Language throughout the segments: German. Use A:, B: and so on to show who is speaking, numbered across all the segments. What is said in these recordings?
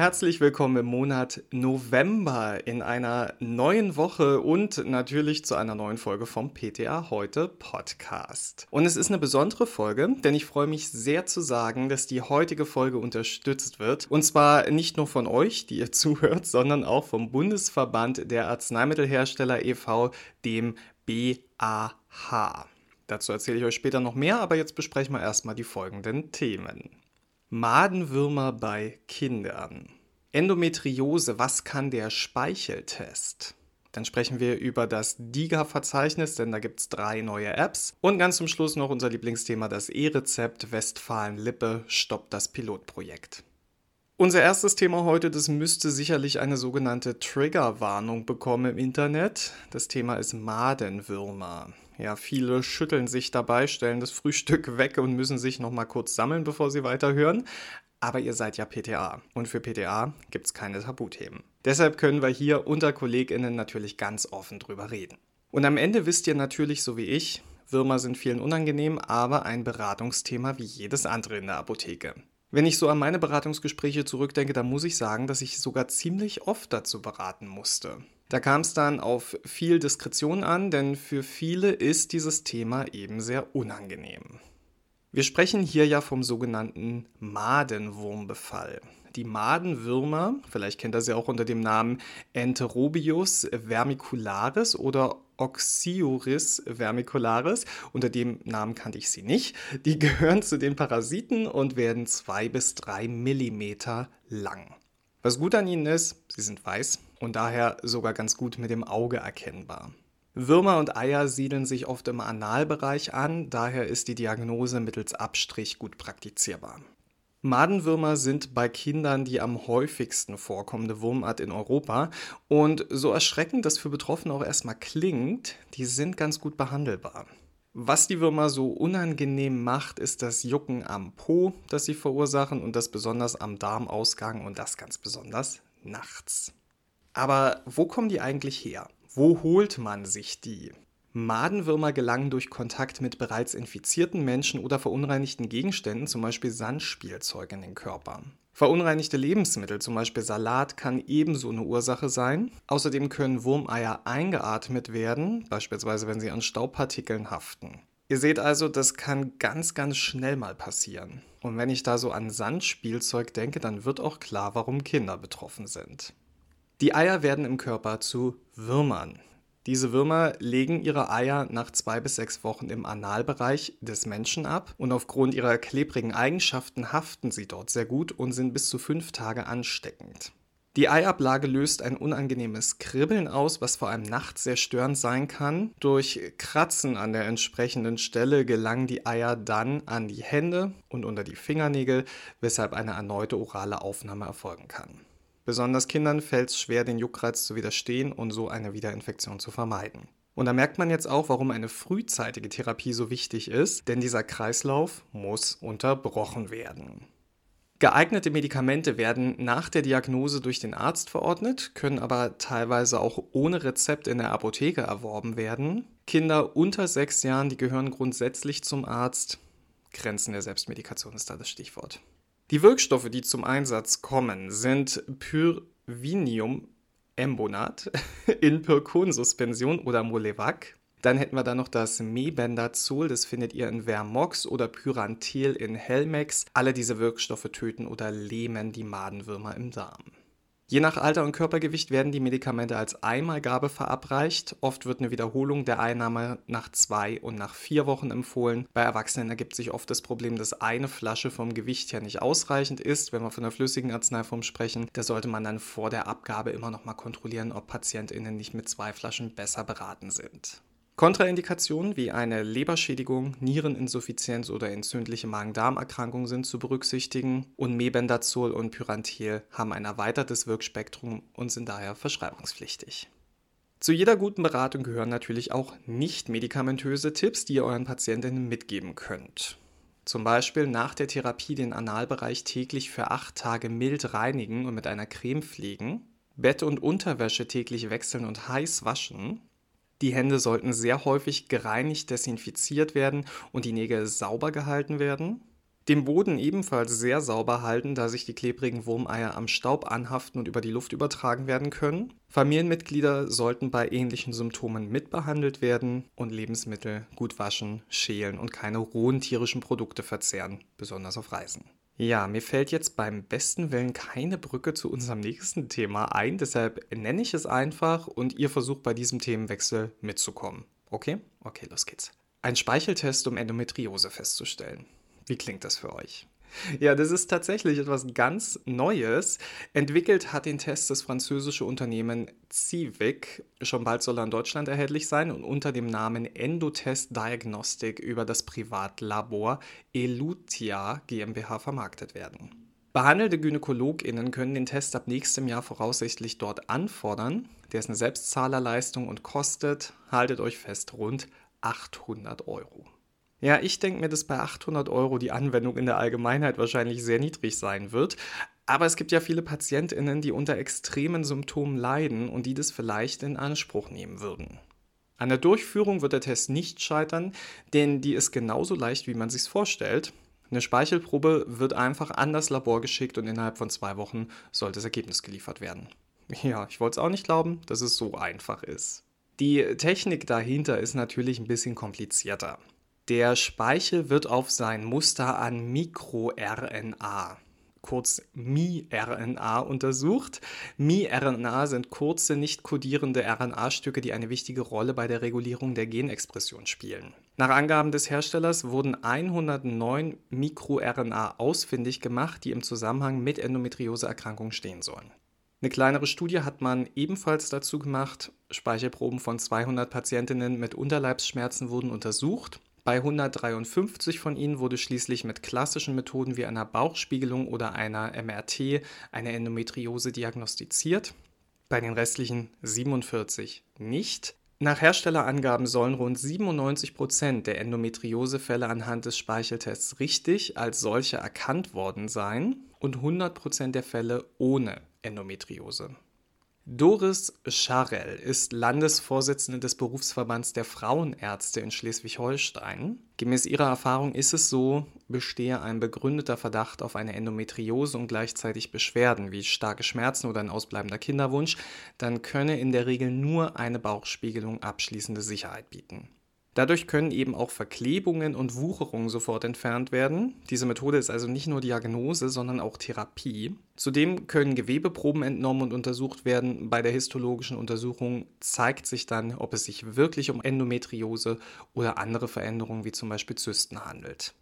A: herzlich willkommen im Monat November in einer neuen Woche und natürlich zu einer neuen Folge vom PTA heute Podcast. Und es ist eine besondere Folge, denn ich freue mich sehr zu sagen, dass die heutige Folge unterstützt wird. Und zwar nicht nur von euch, die ihr zuhört, sondern auch vom Bundesverband der Arzneimittelhersteller e.V., dem BAH. Dazu erzähle ich euch später noch mehr, aber jetzt besprechen wir erstmal die folgenden Themen. Madenwürmer bei Kindern. Endometriose, was kann der Speicheltest? Dann sprechen wir über das DIGA-Verzeichnis, denn da gibt es drei neue Apps. Und ganz zum Schluss noch unser Lieblingsthema, das E-Rezept Westfalen-Lippe stoppt das Pilotprojekt. Unser erstes Thema heute, das müsste sicherlich eine sogenannte Triggerwarnung bekommen im Internet. Das Thema ist Madenwürmer. Ja, viele schütteln sich dabei, stellen das Frühstück weg und müssen sich noch mal kurz sammeln, bevor sie weiterhören. Aber ihr seid ja PTA und für PTA gibt es keine Tabuthemen. Deshalb können wir hier unter KollegInnen natürlich ganz offen drüber reden. Und am Ende wisst ihr natürlich, so wie ich, Würmer sind vielen unangenehm, aber ein Beratungsthema wie jedes andere in der Apotheke. Wenn ich so an meine Beratungsgespräche zurückdenke, dann muss ich sagen, dass ich sogar ziemlich oft dazu beraten musste. Da kam es dann auf viel Diskretion an, denn für viele ist dieses Thema eben sehr unangenehm. Wir sprechen hier ja vom sogenannten Madenwurmbefall. Die Madenwürmer, vielleicht kennt ihr sie auch unter dem Namen Enterobius vermicularis oder Oxyuris vermicularis. Unter dem Namen kannte ich sie nicht. Die gehören zu den Parasiten und werden zwei bis drei Millimeter lang. Was gut an ihnen ist, sie sind weiß, und daher sogar ganz gut mit dem Auge erkennbar. Würmer und Eier siedeln sich oft im Analbereich an, daher ist die Diagnose mittels Abstrich gut praktizierbar. Madenwürmer sind bei Kindern die am häufigsten vorkommende Wurmart in Europa und so erschreckend das für Betroffene auch erstmal klingt, die sind ganz gut behandelbar. Was die Würmer so unangenehm macht, ist das Jucken am Po, das sie verursachen und das besonders am Darmausgang und das ganz besonders nachts. Aber wo kommen die eigentlich her? Wo holt man sich die? Madenwürmer gelangen durch Kontakt mit bereits infizierten Menschen oder verunreinigten Gegenständen, zum Beispiel Sandspielzeug, in den Körper. Verunreinigte Lebensmittel, zum Beispiel Salat, kann ebenso eine Ursache sein. Außerdem können Wurmeier eingeatmet werden, beispielsweise wenn sie an Staubpartikeln haften. Ihr seht also, das kann ganz, ganz schnell mal passieren. Und wenn ich da so an Sandspielzeug denke, dann wird auch klar, warum Kinder betroffen sind. Die Eier werden im Körper zu Würmern. Diese Würmer legen ihre Eier nach zwei bis sechs Wochen im Analbereich des Menschen ab und aufgrund ihrer klebrigen Eigenschaften haften sie dort sehr gut und sind bis zu fünf Tage ansteckend. Die Eiablage löst ein unangenehmes Kribbeln aus, was vor allem nachts sehr störend sein kann. Durch Kratzen an der entsprechenden Stelle gelangen die Eier dann an die Hände und unter die Fingernägel, weshalb eine erneute orale Aufnahme erfolgen kann. Besonders Kindern fällt es schwer, den Juckreiz zu widerstehen und so eine Wiederinfektion zu vermeiden. Und da merkt man jetzt auch, warum eine frühzeitige Therapie so wichtig ist, denn dieser Kreislauf muss unterbrochen werden. Geeignete Medikamente werden nach der Diagnose durch den Arzt verordnet, können aber teilweise auch ohne Rezept in der Apotheke erworben werden. Kinder unter sechs Jahren, die gehören grundsätzlich zum Arzt. Grenzen der Selbstmedikation ist da das Stichwort. Die Wirkstoffe, die zum Einsatz kommen, sind Pyrvinium Embonat in Pyrkonsuspension oder Molevac. Dann hätten wir da noch das Mebendazol, das findet ihr in Vermox oder Pyrantel in Helmex. Alle diese Wirkstoffe töten oder lähmen die Madenwürmer im Darm. Je nach Alter und Körpergewicht werden die Medikamente als Einmalgabe verabreicht. Oft wird eine Wiederholung der Einnahme nach zwei und nach vier Wochen empfohlen. Bei Erwachsenen ergibt sich oft das Problem, dass eine Flasche vom Gewicht her nicht ausreichend ist. Wenn wir von der flüssigen Arzneiform sprechen, da sollte man dann vor der Abgabe immer noch mal kontrollieren, ob PatientInnen nicht mit zwei Flaschen besser beraten sind. Kontraindikationen wie eine Leberschädigung, Niereninsuffizienz oder entzündliche Magen-Darm-Erkrankung sind zu berücksichtigen und Mebendazol und Pyrantel haben ein erweitertes Wirkspektrum und sind daher verschreibungspflichtig. Zu jeder guten Beratung gehören natürlich auch nicht medikamentöse Tipps, die ihr euren Patientinnen mitgeben könnt. Zum Beispiel nach der Therapie den Analbereich täglich für acht Tage mild reinigen und mit einer Creme pflegen, Bett und Unterwäsche täglich wechseln und heiß waschen, die Hände sollten sehr häufig gereinigt, desinfiziert werden und die Nägel sauber gehalten werden. Den Boden ebenfalls sehr sauber halten, da sich die klebrigen Wurmeier am Staub anhaften und über die Luft übertragen werden können. Familienmitglieder sollten bei ähnlichen Symptomen mitbehandelt werden und Lebensmittel gut waschen, schälen und keine rohen tierischen Produkte verzehren, besonders auf Reisen. Ja, mir fällt jetzt beim besten Willen keine Brücke zu unserem nächsten Thema ein, deshalb nenne ich es einfach und ihr versucht bei diesem Themenwechsel mitzukommen. Okay? Okay, los geht's. Ein Speicheltest, um Endometriose festzustellen. Wie klingt das für euch? Ja, das ist tatsächlich etwas ganz Neues. Entwickelt hat den Test das französische Unternehmen Civic. Schon bald soll er in Deutschland erhältlich sein und unter dem Namen Endotest Diagnostic über das Privatlabor Elutia GmbH vermarktet werden. Behandelte GynäkologInnen können den Test ab nächstem Jahr voraussichtlich dort anfordern. Der ist eine Selbstzahlerleistung und kostet, haltet euch fest, rund 800 Euro. Ja, ich denke mir, dass bei 800 Euro die Anwendung in der Allgemeinheit wahrscheinlich sehr niedrig sein wird. Aber es gibt ja viele PatientInnen, die unter extremen Symptomen leiden und die das vielleicht in Anspruch nehmen würden. An der Durchführung wird der Test nicht scheitern, denn die ist genauso leicht, wie man sich vorstellt. Eine Speichelprobe wird einfach an das Labor geschickt und innerhalb von zwei Wochen sollte das Ergebnis geliefert werden. Ja, ich wollte es auch nicht glauben, dass es so einfach ist. Die Technik dahinter ist natürlich ein bisschen komplizierter. Der Speichel wird auf sein Muster an MikroRNA, kurz miRNA, untersucht. miRNA sind kurze, nicht kodierende RNA-Stücke, die eine wichtige Rolle bei der Regulierung der Genexpression spielen. Nach Angaben des Herstellers wurden 109 MikroRNA ausfindig gemacht, die im Zusammenhang mit Endometrioseerkrankungen stehen sollen. Eine kleinere Studie hat man ebenfalls dazu gemacht. Speichelproben von 200 Patientinnen mit Unterleibsschmerzen wurden untersucht bei 153 von ihnen wurde schließlich mit klassischen Methoden wie einer Bauchspiegelung oder einer MRT eine Endometriose diagnostiziert, bei den restlichen 47 nicht. Nach Herstellerangaben sollen rund 97 Prozent der Endometriosefälle anhand des Speicheltests richtig als solche erkannt worden sein und 100 Prozent der Fälle ohne Endometriose. Doris Scharrell ist Landesvorsitzende des Berufsverbands der Frauenärzte in Schleswig-Holstein. Gemäß ihrer Erfahrung ist es so, bestehe ein begründeter Verdacht auf eine Endometriose und gleichzeitig Beschwerden wie starke Schmerzen oder ein ausbleibender Kinderwunsch, dann könne in der Regel nur eine Bauchspiegelung abschließende Sicherheit bieten. Dadurch können eben auch Verklebungen und Wucherungen sofort entfernt werden. Diese Methode ist also nicht nur Diagnose, sondern auch Therapie. Zudem können Gewebeproben entnommen und untersucht werden. Bei der histologischen Untersuchung zeigt sich dann, ob es sich wirklich um Endometriose oder andere Veränderungen wie zum Beispiel Zysten handelt.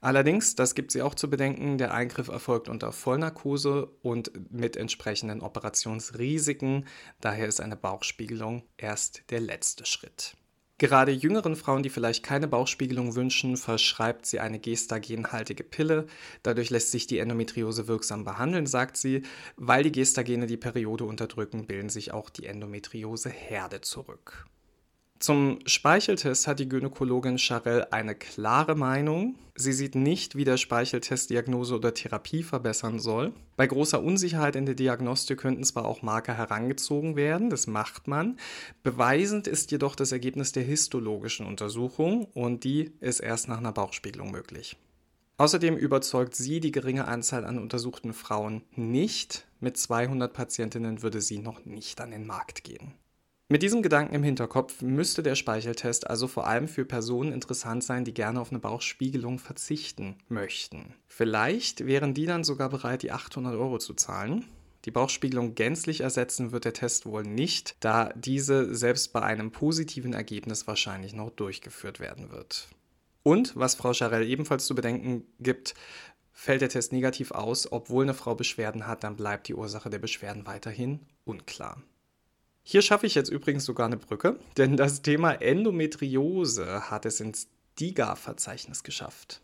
A: Allerdings, das gibt sie auch zu bedenken, der Eingriff erfolgt unter Vollnarkose und mit entsprechenden Operationsrisiken. Daher ist eine Bauchspiegelung erst der letzte Schritt. Gerade jüngeren Frauen, die vielleicht keine Bauchspiegelung wünschen, verschreibt sie eine gestagenhaltige Pille. Dadurch lässt sich die Endometriose wirksam behandeln, sagt sie. Weil die Gestagene die Periode unterdrücken, bilden sich auch die Endometrioseherde zurück. Zum Speicheltest hat die Gynäkologin Charell eine klare Meinung. Sie sieht nicht, wie der Speicheltest Diagnose oder Therapie verbessern soll. Bei großer Unsicherheit in der Diagnostik könnten zwar auch Marker herangezogen werden, das macht man. Beweisend ist jedoch das Ergebnis der histologischen Untersuchung und die ist erst nach einer Bauchspiegelung möglich. Außerdem überzeugt sie die geringe Anzahl an untersuchten Frauen nicht. Mit 200 Patientinnen würde sie noch nicht an den Markt gehen. Mit diesem Gedanken im Hinterkopf müsste der Speicheltest also vor allem für Personen interessant sein, die gerne auf eine Bauchspiegelung verzichten möchten. Vielleicht wären die dann sogar bereit, die 800 Euro zu zahlen. Die Bauchspiegelung gänzlich ersetzen wird der Test wohl nicht, da diese selbst bei einem positiven Ergebnis wahrscheinlich noch durchgeführt werden wird. Und, was Frau Charell ebenfalls zu bedenken gibt, fällt der Test negativ aus, obwohl eine Frau Beschwerden hat, dann bleibt die Ursache der Beschwerden weiterhin unklar. Hier schaffe ich jetzt übrigens sogar eine Brücke, denn das Thema Endometriose hat es ins DIGA-Verzeichnis geschafft.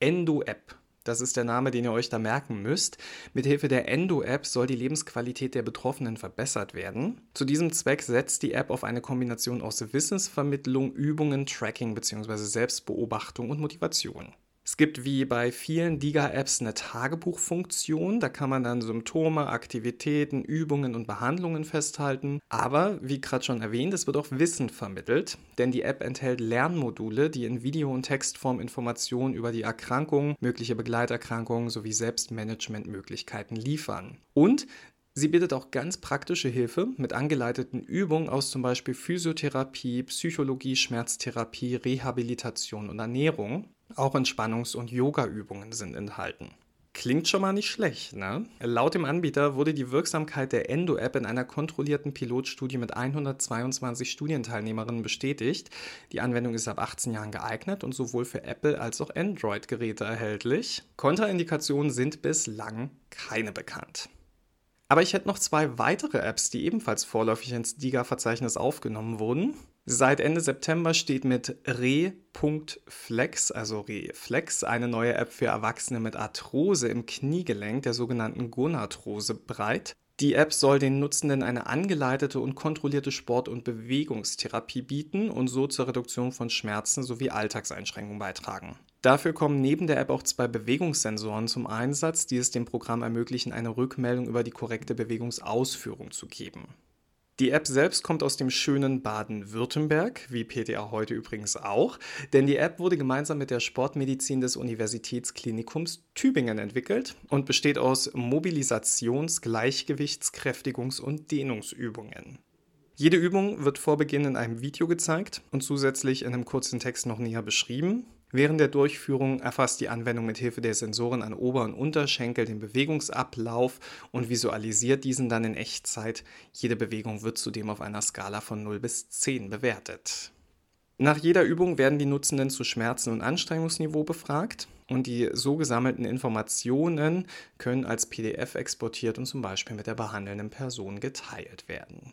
A: Endo-App. Das ist der Name, den ihr euch da merken müsst. Mithilfe der Endo-App soll die Lebensqualität der Betroffenen verbessert werden. Zu diesem Zweck setzt die App auf eine Kombination aus Wissensvermittlung, Übungen, Tracking bzw. Selbstbeobachtung und Motivation. Es gibt wie bei vielen Diga-Apps eine Tagebuchfunktion. Da kann man dann Symptome, Aktivitäten, Übungen und Behandlungen festhalten. Aber wie gerade schon erwähnt, es wird auch Wissen vermittelt, denn die App enthält Lernmodule, die in Video- und Textform Informationen über die Erkrankung, mögliche Begleiterkrankungen sowie Selbstmanagementmöglichkeiten liefern. Und Sie bietet auch ganz praktische Hilfe mit angeleiteten Übungen aus zum Beispiel Physiotherapie, Psychologie, Schmerztherapie, Rehabilitation und Ernährung. Auch Entspannungs- und Yoga-Übungen sind enthalten. Klingt schon mal nicht schlecht, ne? Laut dem Anbieter wurde die Wirksamkeit der Endo-App in einer kontrollierten Pilotstudie mit 122 Studienteilnehmerinnen bestätigt. Die Anwendung ist ab 18 Jahren geeignet und sowohl für Apple als auch Android-Geräte erhältlich. Kontraindikationen sind bislang keine bekannt. Aber ich hätte noch zwei weitere Apps, die ebenfalls vorläufig ins DIGA-Verzeichnis aufgenommen wurden. Seit Ende September steht mit Re.flex, also Reflex, eine neue App für Erwachsene mit Arthrose im Kniegelenk, der sogenannten Gonarthrose, bereit. Die App soll den Nutzenden eine angeleitete und kontrollierte Sport- und Bewegungstherapie bieten und so zur Reduktion von Schmerzen sowie Alltagseinschränkungen beitragen. Dafür kommen neben der App auch zwei Bewegungssensoren zum Einsatz, die es dem Programm ermöglichen, eine Rückmeldung über die korrekte Bewegungsausführung zu geben. Die App selbst kommt aus dem schönen Baden-Württemberg, wie PTA heute übrigens auch, denn die App wurde gemeinsam mit der Sportmedizin des Universitätsklinikums Tübingen entwickelt und besteht aus Mobilisations-, Gleichgewichts-, Kräftigungs- und Dehnungsübungen. Jede Übung wird vor Beginn in einem Video gezeigt und zusätzlich in einem kurzen Text noch näher beschrieben. Während der Durchführung erfasst die Anwendung mit Hilfe der Sensoren an Ober- und Unterschenkel den Bewegungsablauf und visualisiert diesen dann in Echtzeit. Jede Bewegung wird zudem auf einer Skala von 0 bis 10 bewertet. Nach jeder Übung werden die Nutzenden zu Schmerzen- und Anstrengungsniveau befragt und die so gesammelten Informationen können als PDF exportiert und zum Beispiel mit der behandelnden Person geteilt werden.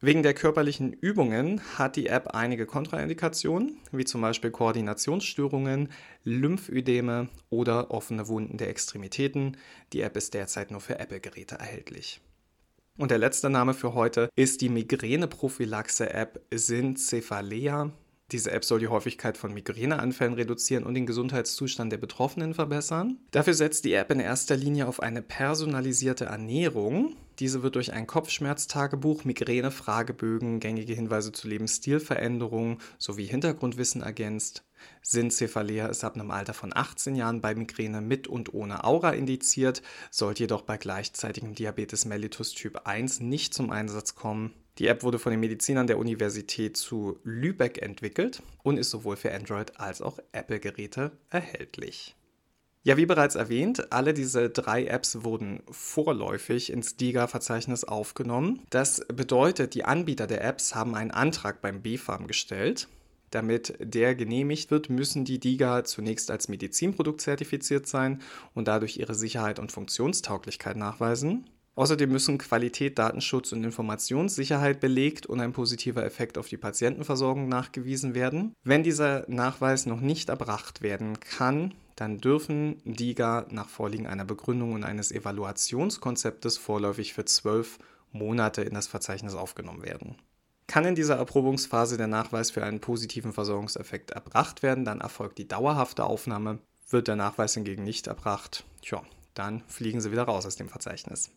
A: Wegen der körperlichen Übungen hat die App einige Kontraindikationen, wie zum Beispiel Koordinationsstörungen, Lymphödeme oder offene Wunden der Extremitäten. Die App ist derzeit nur für Apple-Geräte erhältlich. Und der letzte Name für heute ist die Migräneprophylaxe-App Syncephalea. Diese App soll die Häufigkeit von Migräneanfällen reduzieren und den Gesundheitszustand der Betroffenen verbessern. Dafür setzt die App in erster Linie auf eine personalisierte Ernährung. Diese wird durch ein Kopfschmerztagebuch, Migräne-Fragebögen, gängige Hinweise zu Lebensstilveränderungen sowie Hintergrundwissen ergänzt. Syncephalea ist ab einem Alter von 18 Jahren bei Migräne mit und ohne Aura indiziert, sollte jedoch bei gleichzeitigem Diabetes mellitus Typ 1 nicht zum Einsatz kommen. Die App wurde von den Medizinern der Universität zu Lübeck entwickelt und ist sowohl für Android als auch Apple-Geräte erhältlich. Ja, wie bereits erwähnt, alle diese drei Apps wurden vorläufig ins DIGA-Verzeichnis aufgenommen. Das bedeutet, die Anbieter der Apps haben einen Antrag beim BfArM gestellt. Damit der genehmigt wird, müssen die DIGA zunächst als Medizinprodukt zertifiziert sein und dadurch ihre Sicherheit und Funktionstauglichkeit nachweisen. Außerdem müssen Qualität, Datenschutz und Informationssicherheit belegt und ein positiver Effekt auf die Patientenversorgung nachgewiesen werden. Wenn dieser Nachweis noch nicht erbracht werden kann, dann dürfen DIGA nach Vorliegen einer Begründung und eines Evaluationskonzeptes vorläufig für zwölf Monate in das Verzeichnis aufgenommen werden. Kann in dieser Erprobungsphase der Nachweis für einen positiven Versorgungseffekt erbracht werden, dann erfolgt die dauerhafte Aufnahme. Wird der Nachweis hingegen nicht erbracht, tja, dann fliegen sie wieder raus aus dem Verzeichnis.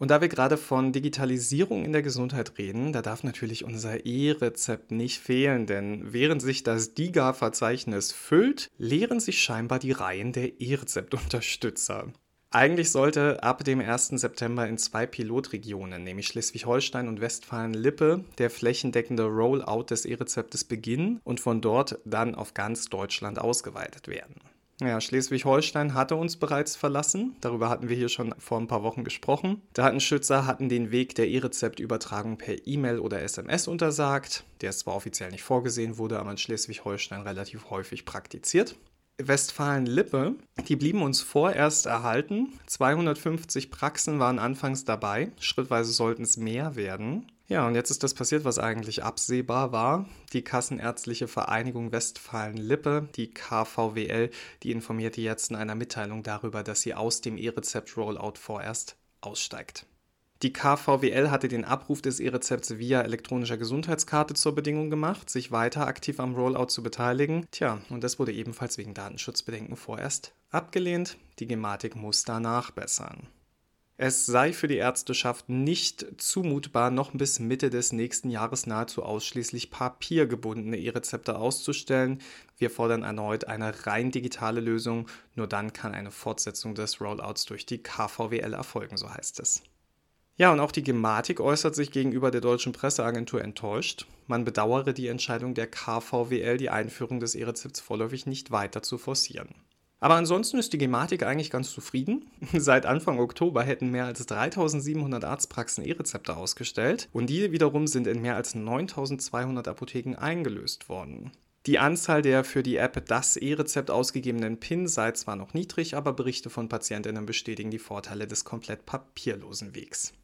A: Und da wir gerade von Digitalisierung in der Gesundheit reden, da darf natürlich unser E-Rezept nicht fehlen, denn während sich das DIGA-Verzeichnis füllt, leeren sich scheinbar die Reihen der E-Rezept-Unterstützer. Eigentlich sollte ab dem 1. September in zwei Pilotregionen, nämlich Schleswig-Holstein und Westfalen-Lippe, der flächendeckende Rollout des E-Rezeptes beginnen und von dort dann auf ganz Deutschland ausgeweitet werden. Ja, Schleswig-Holstein hatte uns bereits verlassen. Darüber hatten wir hier schon vor ein paar Wochen gesprochen. Datenschützer hatten den Weg der E-Rezeptübertragung per E-Mail oder SMS untersagt, der zwar offiziell nicht vorgesehen wurde, aber in Schleswig-Holstein relativ häufig praktiziert. Westfalen-Lippe, die blieben uns vorerst erhalten. 250 Praxen waren anfangs dabei. Schrittweise sollten es mehr werden. Ja, und jetzt ist das passiert, was eigentlich absehbar war. Die Kassenärztliche Vereinigung Westfalen-Lippe, die KVWL, die informierte jetzt in einer Mitteilung darüber, dass sie aus dem E-Rezept-Rollout vorerst aussteigt. Die KVWL hatte den Abruf des E-Rezepts via elektronischer Gesundheitskarte zur Bedingung gemacht, sich weiter aktiv am Rollout zu beteiligen. Tja, und das wurde ebenfalls wegen Datenschutzbedenken vorerst abgelehnt. Die Gematik muss da nachbessern. Es sei für die Ärzteschaft nicht zumutbar, noch bis Mitte des nächsten Jahres nahezu ausschließlich papiergebundene E-Rezepte auszustellen. Wir fordern erneut eine rein digitale Lösung. Nur dann kann eine Fortsetzung des Rollouts durch die KVWL erfolgen, so heißt es. Ja, und auch die Gematik äußert sich gegenüber der deutschen Presseagentur enttäuscht. Man bedauere die Entscheidung der KVWL, die Einführung des E-Rezepts vorläufig nicht weiter zu forcieren. Aber ansonsten ist die Gematik eigentlich ganz zufrieden. Seit Anfang Oktober hätten mehr als 3700 Arztpraxen E-Rezepte ausgestellt und die wiederum sind in mehr als 9200 Apotheken eingelöst worden. Die Anzahl der für die App das E-Rezept ausgegebenen PIN sei zwar noch niedrig, aber Berichte von Patientinnen bestätigen die Vorteile des komplett papierlosen Wegs.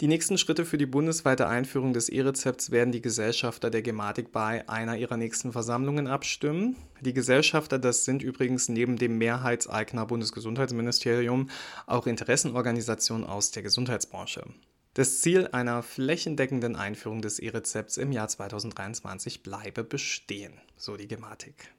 A: Die nächsten Schritte für die bundesweite Einführung des E-Rezepts werden die Gesellschafter der Gematik bei einer ihrer nächsten Versammlungen abstimmen. Die Gesellschafter, das sind übrigens neben dem Mehrheitseigner Bundesgesundheitsministerium auch Interessenorganisationen aus der Gesundheitsbranche. Das Ziel einer flächendeckenden Einführung des E-Rezepts im Jahr 2023 bleibe bestehen, so die Gematik.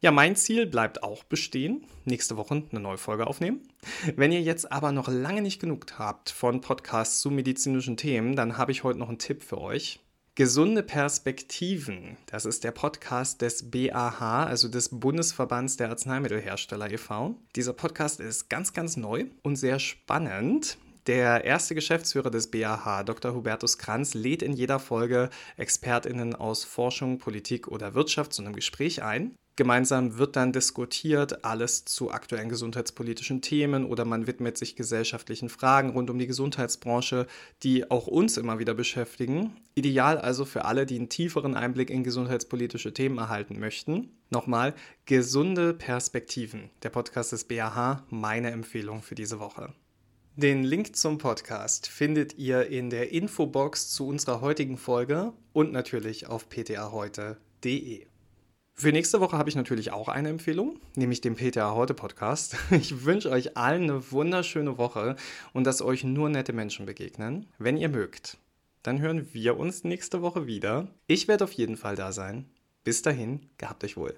A: Ja, mein Ziel bleibt auch bestehen. Nächste Woche eine neue Folge aufnehmen. Wenn ihr jetzt aber noch lange nicht genug habt von Podcasts zu medizinischen Themen, dann habe ich heute noch einen Tipp für euch. Gesunde Perspektiven, das ist der Podcast des BAH, also des Bundesverbands der Arzneimittelhersteller e.V. Dieser Podcast ist ganz, ganz neu und sehr spannend. Der erste Geschäftsführer des BAH, Dr. Hubertus Kranz, lädt in jeder Folge ExpertInnen aus Forschung, Politik oder Wirtschaft zu einem Gespräch ein. Gemeinsam wird dann diskutiert, alles zu aktuellen gesundheitspolitischen Themen oder man widmet sich gesellschaftlichen Fragen rund um die Gesundheitsbranche, die auch uns immer wieder beschäftigen. Ideal also für alle, die einen tieferen Einblick in gesundheitspolitische Themen erhalten möchten. Nochmal, gesunde Perspektiven. Der Podcast des BAH, meine Empfehlung für diese Woche. Den Link zum Podcast findet ihr in der Infobox zu unserer heutigen Folge und natürlich auf ptaheute.de. Für nächste Woche habe ich natürlich auch eine Empfehlung, nämlich den PTA Heute Podcast. Ich wünsche euch allen eine wunderschöne Woche und dass euch nur nette Menschen begegnen. Wenn ihr mögt, dann hören wir uns nächste Woche wieder. Ich werde auf jeden Fall da sein. Bis dahin, gehabt euch wohl.